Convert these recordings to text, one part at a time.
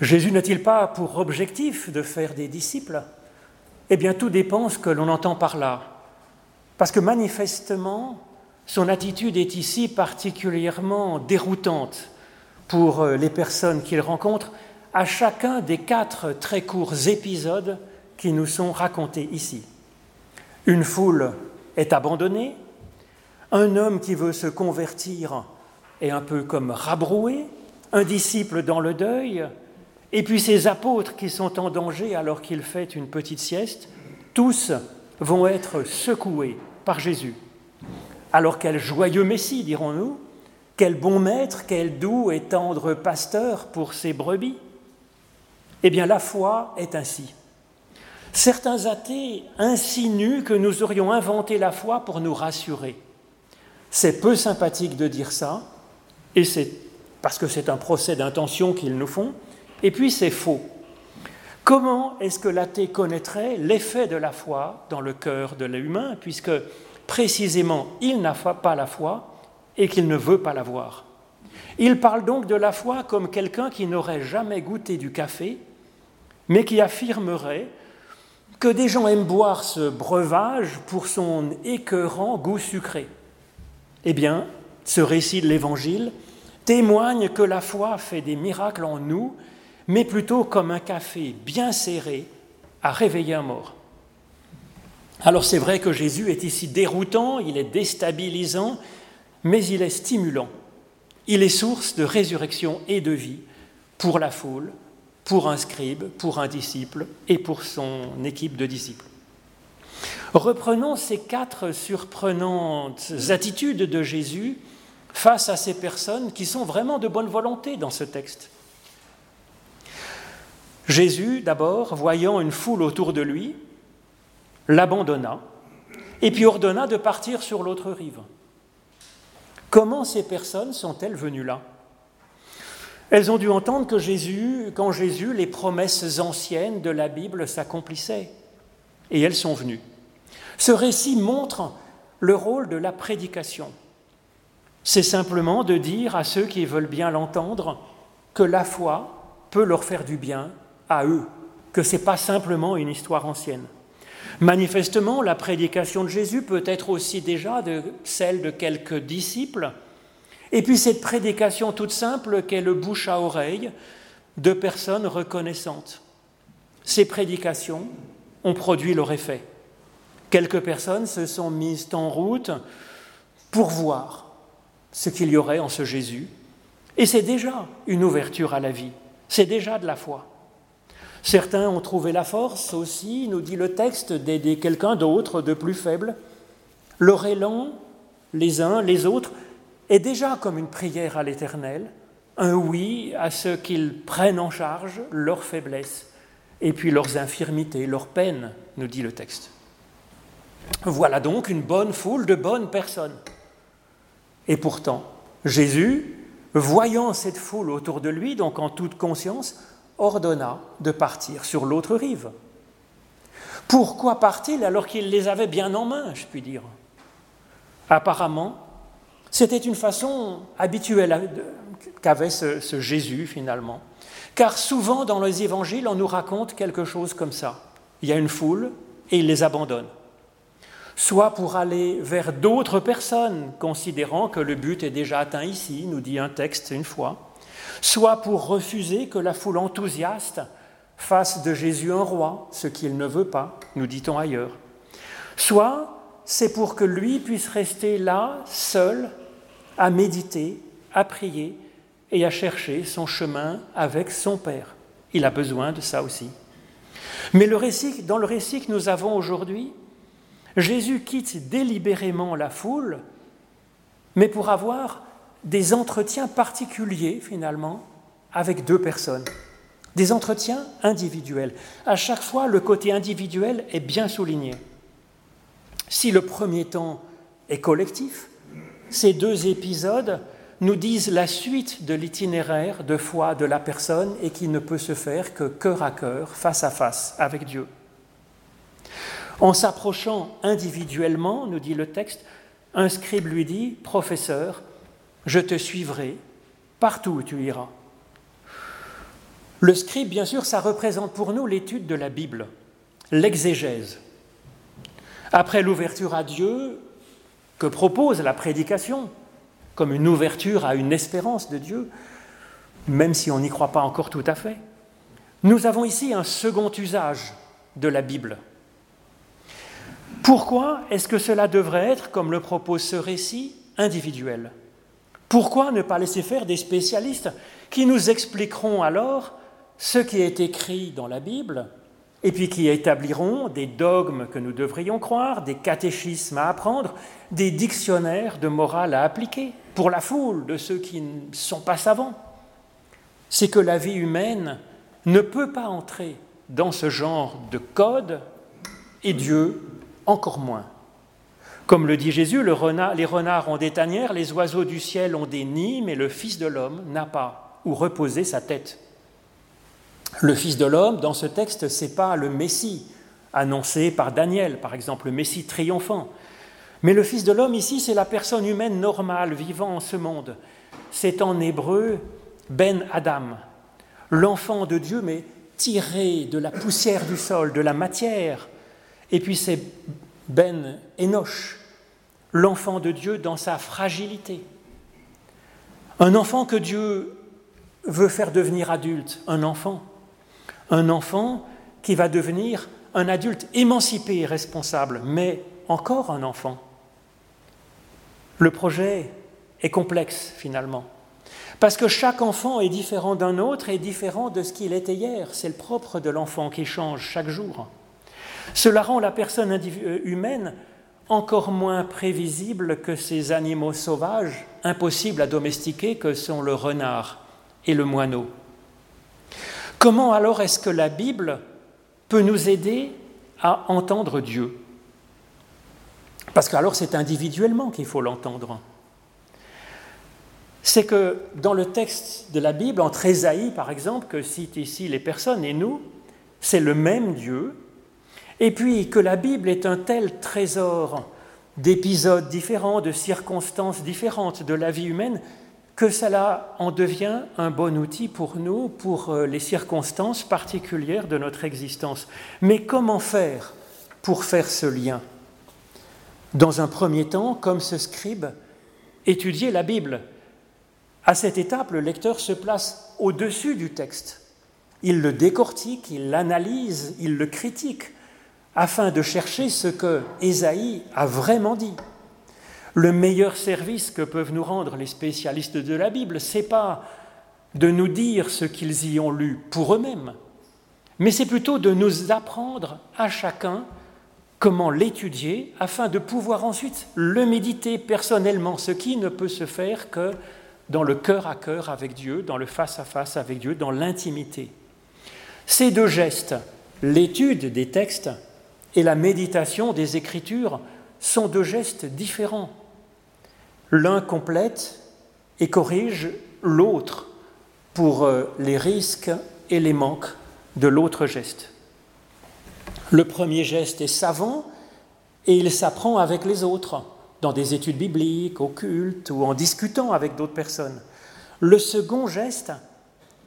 Jésus n'a-t-il pas pour objectif de faire des disciples? Eh bien, tout dépend ce que l'on entend par là. Parce que manifestement, son attitude est ici particulièrement déroutante pour euh, les personnes qu'il rencontre à chacun des quatre très courts épisodes qui nous sont racontés ici. Une foule est abandonnée, un homme qui veut se convertir est un peu comme rabroué, un disciple dans le deuil, et puis ces apôtres qui sont en danger alors qu'il fait une petite sieste, tous vont être secoués par Jésus. Alors quel joyeux Messie, dirons-nous, quel bon maître, quel doux et tendre pasteur pour ses brebis. Eh bien, la foi est ainsi. Certains athées insinuent que nous aurions inventé la foi pour nous rassurer. C'est peu sympathique de dire ça, et c'est parce que c'est un procès d'intention qu'ils nous font, et puis c'est faux. Comment est-ce que l'athée connaîtrait l'effet de la foi dans le cœur de l'humain, puisque précisément il n'a pas la foi et qu'il ne veut pas l'avoir. Il parle donc de la foi comme quelqu'un qui n'aurait jamais goûté du café, mais qui affirmerait que des gens aiment boire ce breuvage pour son écœurant goût sucré. Eh bien, ce récit de l'Évangile témoigne que la foi fait des miracles en nous, mais plutôt comme un café bien serré à réveiller un mort. Alors c'est vrai que Jésus est ici déroutant, il est déstabilisant, mais il est stimulant. Il est source de résurrection et de vie pour la foule, pour un scribe, pour un disciple et pour son équipe de disciples. Reprenons ces quatre surprenantes attitudes de Jésus face à ces personnes qui sont vraiment de bonne volonté dans ce texte. Jésus, d'abord, voyant une foule autour de lui, l'abandonna et puis ordonna de partir sur l'autre rive. Comment ces personnes sont-elles venues là? Elles ont dû entendre que Jésus, qu'en Jésus, les promesses anciennes de la Bible s'accomplissaient, et elles sont venues. Ce récit montre le rôle de la prédication. C'est simplement de dire à ceux qui veulent bien l'entendre que la foi peut leur faire du bien à eux, que ce n'est pas simplement une histoire ancienne. Manifestement, la prédication de Jésus peut être aussi déjà de celle de quelques disciples. Et puis cette prédication toute simple qu'est le bouche à oreille de personnes reconnaissantes. Ces prédications ont produit leur effet. Quelques personnes se sont mises en route pour voir ce qu'il y aurait en ce Jésus. Et c'est déjà une ouverture à la vie, c'est déjà de la foi. Certains ont trouvé la force aussi, nous dit le texte, d'aider quelqu'un d'autre, de plus faible. Leur élan, les uns, les autres, est déjà comme une prière à l'Éternel, un oui à ceux qu'ils prennent en charge leurs faiblesses et puis leurs infirmités, leurs peines, nous dit le texte. Voilà donc une bonne foule de bonnes personnes. Et pourtant, Jésus, voyant cette foule autour de lui, donc en toute conscience, ordonna de partir sur l'autre rive. Pourquoi part-il alors qu'il les avait bien en main, je puis dire? Apparemment, c'était une façon habituelle qu'avait ce, ce, Jésus finalement. Car souvent dans les évangiles, on nous raconte quelque chose comme ça. Il y a une foule et il les abandonne. Soit pour aller vers d'autres personnes, considérant que le but est déjà atteint ici, nous dit un texte une fois, soit pour refuser que la foule enthousiaste fasse de Jésus un roi, ce qu'il ne veut pas, nous dit-on ailleurs. Soit c'est pour que lui puisse rester là, seul, à méditer, à prier et à chercher son chemin avec son Père. Il a besoin de ça aussi. Mais le récit, dans le récit que nous avons aujourd'hui, Jésus quitte délibérément la foule, mais pour avoir des entretiens particuliers finalement avec deux personnes. Des entretiens individuels. À chaque fois, le côté individuel est bien souligné. Si le premier temps est collectif, ces deux épisodes nous disent la suite de l'itinéraire de foi de la personne et qui ne peut se faire que cœur à cœur, face à face avec Dieu. En s'approchant individuellement, nous dit le texte, un scribe lui dit, Professeur, je te suivrai partout où tu iras. Le scribe, bien sûr, ça représente pour nous l'étude de la Bible, l'exégèse. Après l'ouverture à Dieu que propose la prédication, comme une ouverture à une espérance de Dieu, même si on n'y croit pas encore tout à fait, nous avons ici un second usage de la Bible. Pourquoi est-ce que cela devrait être, comme le propose ce récit, individuel? Pourquoi ne pas laisser faire des spécialistes qui nous expliqueront alors ce qui est écrit dans la Bible et puis qui établiront des dogmes que nous devrions croire, des catéchismes à apprendre, des dictionnaires de morale à appliquer pour la foule de ceux qui ne sont pas savants? C'est que la vie humaine ne peut pas entrer dans ce genre de code et Dieu encore moins. Comme le dit Jésus, les renards ont des tanières, les oiseaux du ciel ont des nids, mais le Fils de l'homme n'a pas où reposer sa tête. Le Fils de l'homme, dans ce texte, ce n'est pas le Messie annoncé par Daniel, par exemple, le Messie triomphant. Mais le Fils de l'homme, ici, c'est la personne humaine normale vivant en ce monde. C'est en hébreu Ben Adam, l'enfant de Dieu, mais tiré de la poussière du sol, de la matière. Et puis c'est Ben Enoch, l'enfant de Dieu dans sa fragilité. Un enfant que Dieu veut faire devenir adulte, un enfant. Un enfant qui va devenir un adulte émancipé et responsable, mais encore un enfant. Le projet est complexe finalement. Parce que chaque enfant est différent d'un autre et différent de ce qu'il était hier. C'est le propre de l'enfant qui change chaque jour. Cela rend la personne euh, humaine encore moins prévisible que ces animaux sauvages, impossibles à domestiquer, que sont le renard et le moineau. Comment alors est-ce que la Bible peut nous aider à entendre Dieu? Parce qu'alors c'est individuellement qu'il faut l'entendre c'est que dans le texte de la Bible, entre Ésaïe par exemple, que citent ici les personnes et nous, c'est le même Dieu, et puis que la Bible est un tel trésor d'épisodes différents, de circonstances différentes de la vie humaine, que cela en devient un bon outil pour nous, pour euh, les circonstances particulières de notre existence. Mais comment faire pour faire ce lien? Dans un premier temps, comme ce scribe, étudier la Bible, à cette étape, le lecteur se place au-dessus du texte. Il le décortique, il l'analyse, il le critique, afin de chercher ce que Ésaïe a vraiment dit. Le meilleur service que peuvent nous rendre les spécialistes de la Bible, c'est pas de nous dire ce qu'ils y ont lu pour eux-mêmes, mais c'est plutôt de nous apprendre à chacun comment l'étudier afin de pouvoir ensuite le méditer personnellement, ce qui ne peut se faire que dans le cœur à cœur avec Dieu, dans le face à face avec Dieu, dans l'intimité. Ces deux gestes, l'étude des textes et la méditation des Écritures, sont deux gestes différents. L'un complète et corrige l'autre pour euh, les risques et les manques de l'autre geste. Le premier geste est savant et il s'apprend avec les autres dans des études bibliques, au culte ou en discutant avec d'autres personnes. Le second geste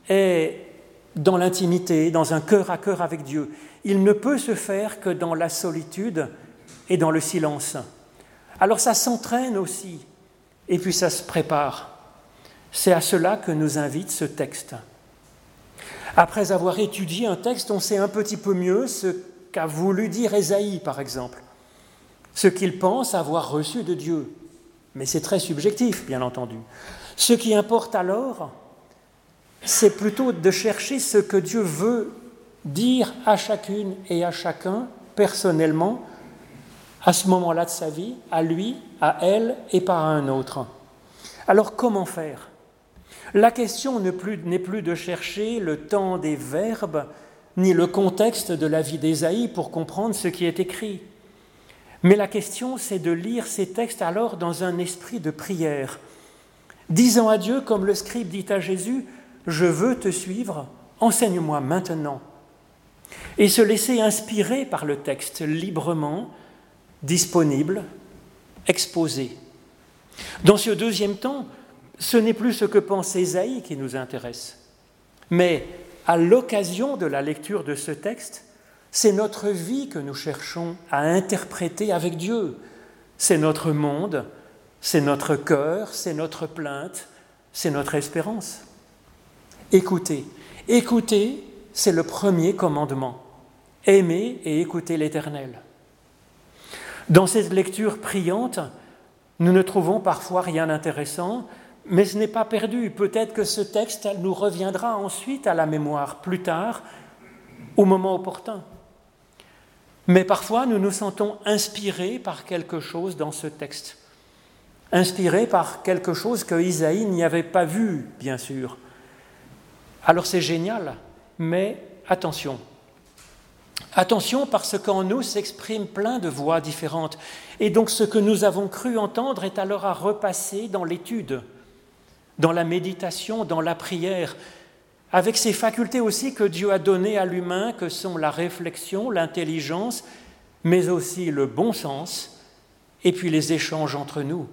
est dans l'intimité, dans un cœur à cœur avec Dieu. Il ne peut se faire que dans la solitude et dans le silence. Alors ça s'entraîne aussi, et puis ça se prépare. C'est à cela que nous invite ce texte. Après avoir étudié un texte, on sait un petit peu mieux ce qu'a voulu dire Ésaïe, par exemple ce qu'il pense avoir reçu de Dieu. Mais c'est très subjectif, bien entendu. Ce qui importe alors, c'est plutôt de chercher ce que Dieu veut dire à chacune et à chacun personnellement à ce moment-là de sa vie, à lui, à elle et par un autre. Alors comment faire? La question n'est plus, plus, de chercher le temps des verbes ni le contexte de la vie d'Ésaïe pour comprendre ce qui est écrit. Mais la question, c'est de lire ces textes alors dans un esprit de prière, disant à Dieu, comme le scribe dit à Jésus, Je veux te suivre, enseigne-moi maintenant. Et se laisser inspirer par le texte librement, disponible, exposé. Dans ce deuxième temps, ce n'est plus ce que pense Ésaïe qui nous intéresse, mais à l'occasion de la lecture de ce texte, c'est notre vie que nous cherchons à interpréter avec Dieu. C'est notre monde, c'est notre cœur, c'est notre plainte, c'est notre espérance. Écoutez, écoutez, c'est le premier commandement. Aimer et écouter l'Éternel. Dans cette lecture priante, nous ne trouvons parfois rien d'intéressant, mais ce n'est pas perdu. Peut-être que ce texte nous reviendra ensuite à la mémoire plus tard, au moment opportun. Mais parfois, nous nous sentons inspirés par quelque chose dans ce texte. Inspirés par quelque chose que Isaïe n'y avait pas vu, bien sûr. Alors c'est génial, mais attention. Attention parce qu'en nous s'expriment plein de voix différentes. Et donc ce que nous avons cru entendre est alors à repasser dans l'étude dans la méditation, dans la prière, avec ces facultés aussi que Dieu a données à l'humain, que sont la réflexion, l'intelligence, mais aussi le bon sens, et puis les échanges entre nous.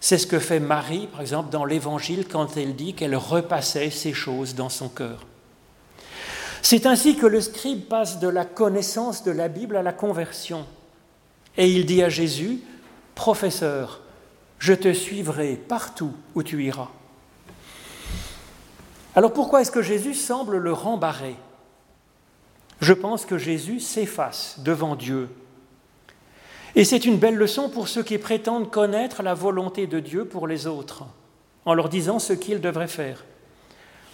C'est ce que fait Marie, par exemple, dans l'Évangile, quand elle dit qu'elle repassait ces choses dans son cœur. C'est ainsi que le scribe passe de la connaissance de la Bible à la conversion. Et il dit à Jésus, Professeur, je te suivrai partout où tu iras. Alors pourquoi est-ce que Jésus semble le rembarrer? Je pense que Jésus s'efface devant Dieu. Et c'est une belle leçon pour ceux qui prétendent connaître la volonté de Dieu pour les autres, en leur disant ce qu'ils devraient faire.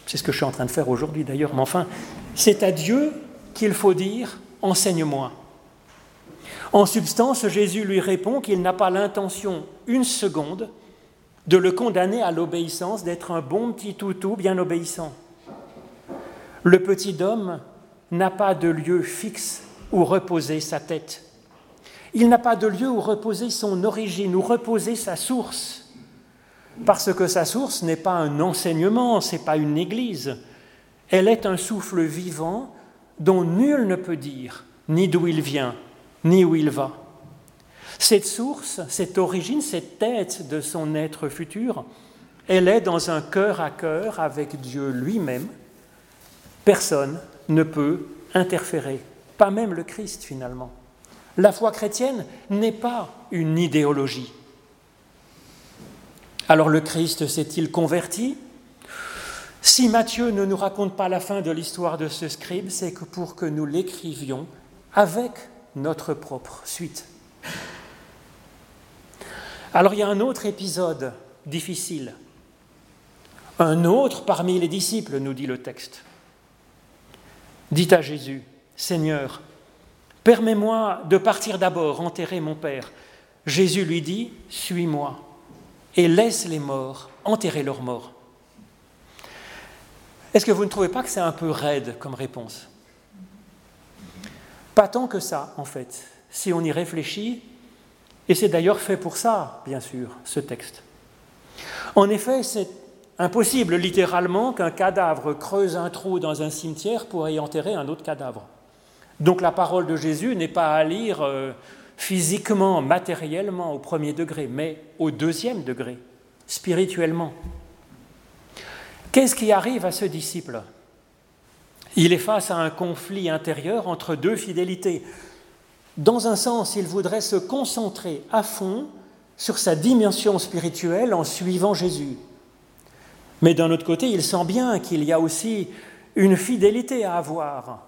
C'est ce que je suis en train de faire aujourd'hui d'ailleurs, mais enfin, c'est à Dieu qu'il faut dire enseigne-moi. En substance, Jésus lui répond qu'il n'a pas l'intention une seconde de le condamner à l'obéissance, d'être un bon petit toutou bien obéissant. Le petit homme n'a pas de lieu fixe où reposer sa tête. Il n'a pas de lieu où reposer son origine, où reposer sa source. Parce que sa source n'est pas un enseignement, ce n'est pas une église. Elle est un souffle vivant dont nul ne peut dire ni d'où il vient, ni où il va. Cette source, cette origine, cette tête de son être futur, elle est dans un cœur à cœur avec Dieu lui-même. Personne ne peut interférer, pas même le Christ finalement. La foi chrétienne n'est pas une idéologie. Alors le Christ s'est-il converti? Si Matthieu ne nous raconte pas la fin de l'histoire de ce scribe, c'est que pour que nous l'écrivions avec notre propre suite. Alors il y a un autre épisode difficile. Un autre parmi les disciples, nous dit le texte. Dit à Jésus, Seigneur, permets-moi de partir d'abord enterrer mon Père. Jésus lui dit, Suis-moi et laisse les morts enterrer leurs morts. Est-ce que vous ne trouvez pas que c'est un peu raide comme réponse? Pas tant que ça, en fait. Si on y réfléchit, et c'est d'ailleurs fait pour ça, bien sûr, ce texte. En effet, c'est impossible littéralement qu'un cadavre creuse un trou dans un cimetière pour y enterrer un autre cadavre. Donc la parole de Jésus n'est pas à lire euh, physiquement, matériellement au premier degré, mais au deuxième degré, spirituellement. Qu'est-ce qui arrive à ce disciple? Il est face à un conflit intérieur entre deux fidélités. Dans un sens, il voudrait se concentrer à fond sur sa dimension spirituelle en suivant Jésus. Mais d'un autre côté, il sent bien qu'il y a aussi une fidélité à avoir.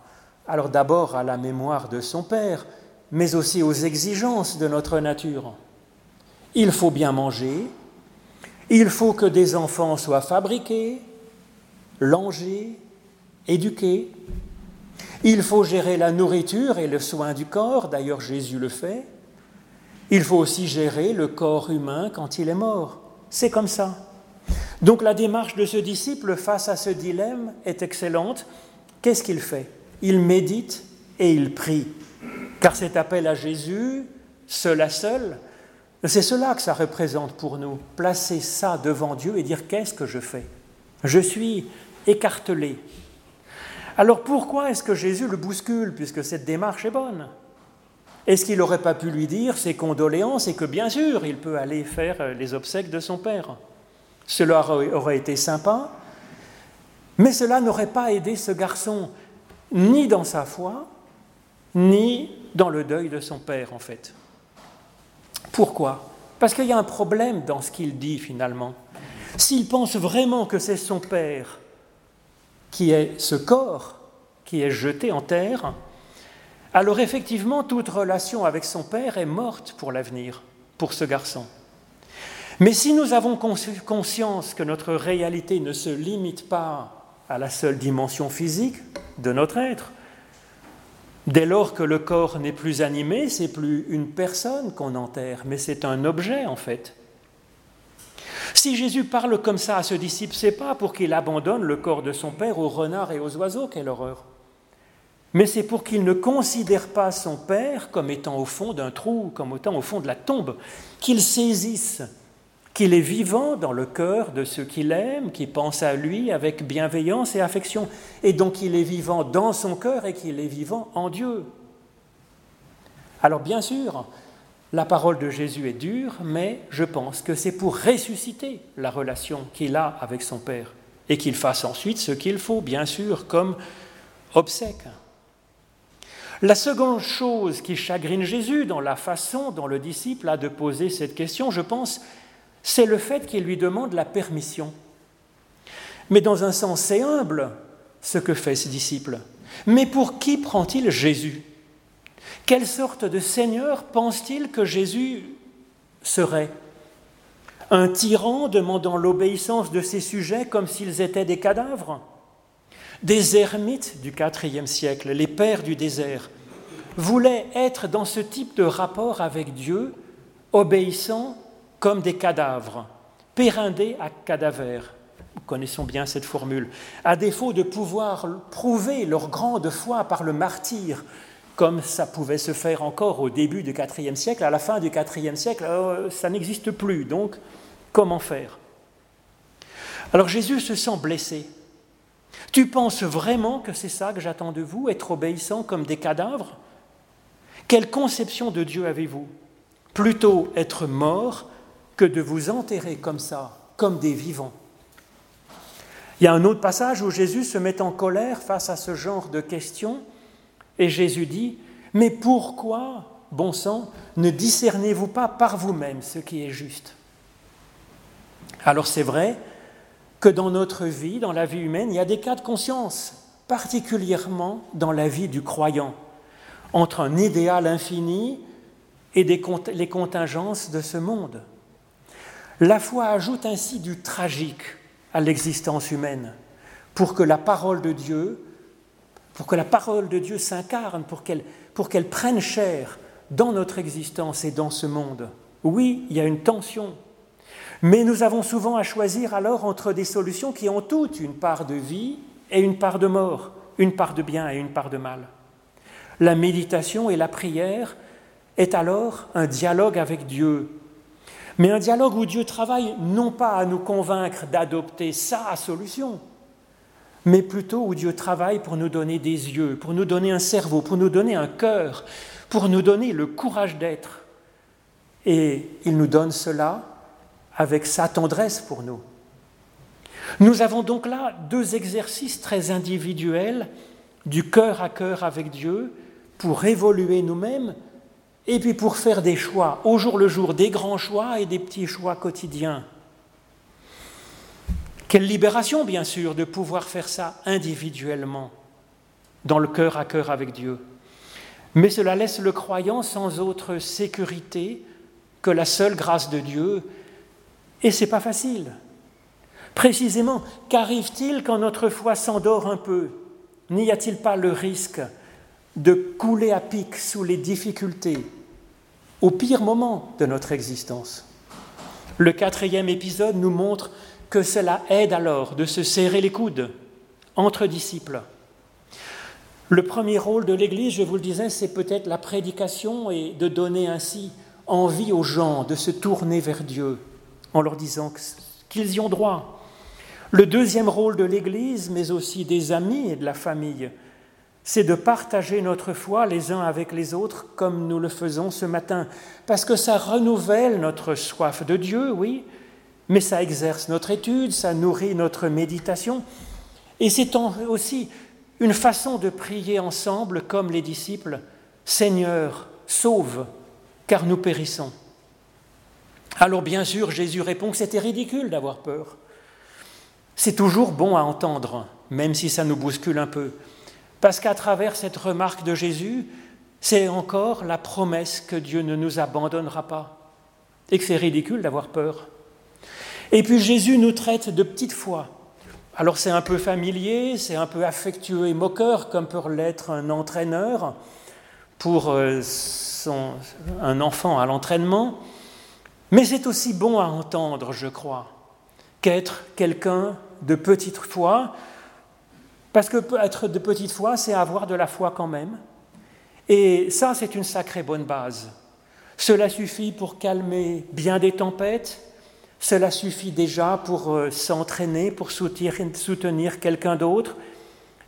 Alors d'abord à la mémoire de son Père, mais aussi aux exigences de notre nature. Il faut bien manger, il faut que des enfants soient fabriqués, langés, éduqués, il faut gérer la nourriture et le soin du corps, d'ailleurs Jésus le fait. Il faut aussi gérer le corps humain quand il est mort. C'est comme ça. Donc la démarche de ce disciple face à ce dilemme est excellente. Qu'est-ce qu'il fait? Il médite et il prie. Car cet appel à Jésus, seul à seul, c'est cela que ça représente pour nous. Placer ça devant Dieu et dire qu'est-ce que je fais? Je suis écartelé, alors pourquoi est-ce que Jésus le bouscule, puisque cette démarche est bonne? Est-ce qu'il n'aurait pas pu lui dire ses condoléances et que bien sûr il peut aller faire les obsèques de son père? Cela aurait été sympa, Mais cela n'aurait pas aidé ce garçon ni dans sa foi, ni dans le deuil de son père, en fait. Pourquoi? Parce qu'il y a un problème dans ce qu'il dit finalement. S'il pense vraiment que c'est son père qui est ce corps qui est jeté en terre, alors effectivement toute relation avec son père est morte pour l'avenir, pour ce garçon. Mais si nous avons conscience que notre réalité ne se limite pas à la seule dimension physique de notre être, dès lors que le corps n'est plus animé, c'est plus une personne qu'on enterre, mais c'est un objet en fait. Si Jésus parle comme ça à ce disciple, c'est pas pour qu'il abandonne le corps de son père aux renards et aux oiseaux, quelle horreur. Mais c'est pour qu'il ne considère pas son père comme étant au fond d'un trou, comme étant au fond de la tombe, qu'il saisisse qu'il est vivant dans le cœur de ceux qu'il aime, qui pensent à lui avec bienveillance et affection, et donc il est vivant dans son cœur et qu'il est vivant en Dieu. Alors bien sûr, la parole de Jésus est dure, mais je pense que c'est pour ressusciter la relation qu'il a avec son Père, et qu'il fasse ensuite ce qu'il faut, bien sûr, comme obsèque. La seconde chose qui chagrine Jésus dans la façon dont le disciple a de poser cette question, je pense, c'est le fait qu'il lui demande la permission. Mais dans un sens, c'est humble ce que fait ce disciple. Mais pour qui prend-il Jésus? Quelle sorte de Seigneur pense-t-il que Jésus serait? Un tyran demandant l'obéissance de ses sujets comme s'ils étaient des cadavres? Des ermites du IVe siècle, les pères du désert, voulaient être dans ce type de rapport avec Dieu, obéissant comme des cadavres, périndés à cadavères. Nous connaissons bien cette formule. À défaut de pouvoir prouver leur grande foi par le martyr, comme ça pouvait se faire encore au début du IVe siècle, à la fin du IVe siècle, euh, ça n'existe plus. Donc, comment faire? Alors Jésus se sent blessé. Tu penses vraiment que c'est ça que j'attends de vous, être obéissant comme des cadavres? Quelle conception de Dieu avez-vous? Plutôt être mort que de vous enterrer comme ça, comme des vivants. Il y a un autre passage où Jésus se met en colère face à ce genre de questions et Jésus dit, mais pourquoi, bon sang, ne discernez-vous pas par vous-même ce qui est juste? Alors c'est vrai que dans notre vie, dans la vie humaine, il y a des cas de conscience, particulièrement dans la vie du croyant, entre un idéal infini et les contingences de ce monde. La foi ajoute ainsi du tragique à l'existence humaine pour que la parole de Dieu, pour que la parole de Dieu s'incarne, pour qu'elle, prenne chair dans notre existence et dans ce monde. Oui, il y a une tension, mais nous avons souvent à choisir alors entre des solutions qui ont toutes une part de vie et une part de mort, une part de bien et une part de mal. La méditation et la prière est alors un dialogue avec Dieu mais un dialogue où Dieu travaille non pas à nous convaincre d'adopter sa solution, mais plutôt où Dieu travaille pour nous donner des yeux, pour nous donner un cerveau, pour nous donner un cœur, pour nous donner le courage d'être. Et il nous donne cela avec sa tendresse pour nous. Nous avons donc là deux exercices très individuels du cœur à cœur avec Dieu pour évoluer nous-mêmes et puis pour faire des choix au jour le jour, des grands choix et des petits choix quotidiens. Quelle libération, bien sûr, de pouvoir faire ça individuellement, dans le cœur à cœur avec Dieu. Mais cela laisse le croyant sans autre sécurité que la seule grâce de Dieu, et c'est pas facile. Précisément, qu'arrive-t-il quand notre foi s'endort un peu? N'y a-t-il pas le risque de couler à pic sous les difficultés, au pire moment de notre existence. Le quatrième épisode nous montre que cela aide alors de se serrer les coudes entre disciples. Le premier rôle de l'Église, je vous le disais, c'est peut-être la prédication et de donner ainsi envie aux gens de se tourner vers Dieu en leur disant qu'ils y ont droit. Le deuxième rôle de l'Église, mais aussi des amis et de la famille, c'est de partager notre foi les uns avec les autres comme nous le faisons ce matin, parce que ça renouvelle notre soif de Dieu, oui, mais ça exerce notre étude, ça nourrit notre méditation, Et c'est aussi une façon de prier ensemble comme les disciples, Seigneur, sauve, car nous périssons. Alors bien sûr, Jésus répond que c'était ridicule d'avoir peur. C'est toujours bon à entendre, même si ça nous bouscule un peu, parce qu'à travers cette remarque de Jésus, c'est encore la promesse que Dieu ne nous abandonnera pas et que c'est ridicule d'avoir peur. Et puis Jésus nous traite de petite foi. Alors c'est un peu familier, c'est un peu affectueux et moqueur, comme peut l'être un entraîneur pour euh, un enfant à l'entraînement, mais c'est aussi bon à entendre, je crois, qu'être quelqu'un de petite foi, parce que être de petite foi, c'est avoir de la foi quand même, et ça, c'est une sacrée bonne base. Cela suffit pour calmer bien des tempêtes, cela suffit déjà pour euh, s'entraîner, pour soutenir quelqu'un d'autre.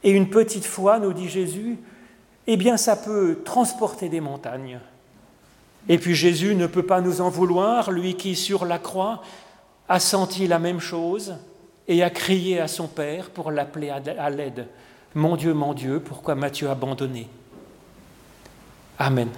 Et une petite foi, nous dit Jésus, eh bien ça peut transporter des montagnes. Et puis Jésus ne peut pas nous en vouloir, lui qui sur la croix a senti la même chose et a crié à son Père pour l'appeler à l'aide. Mon Dieu, mon Dieu, pourquoi m'as-tu abandonné? Amen.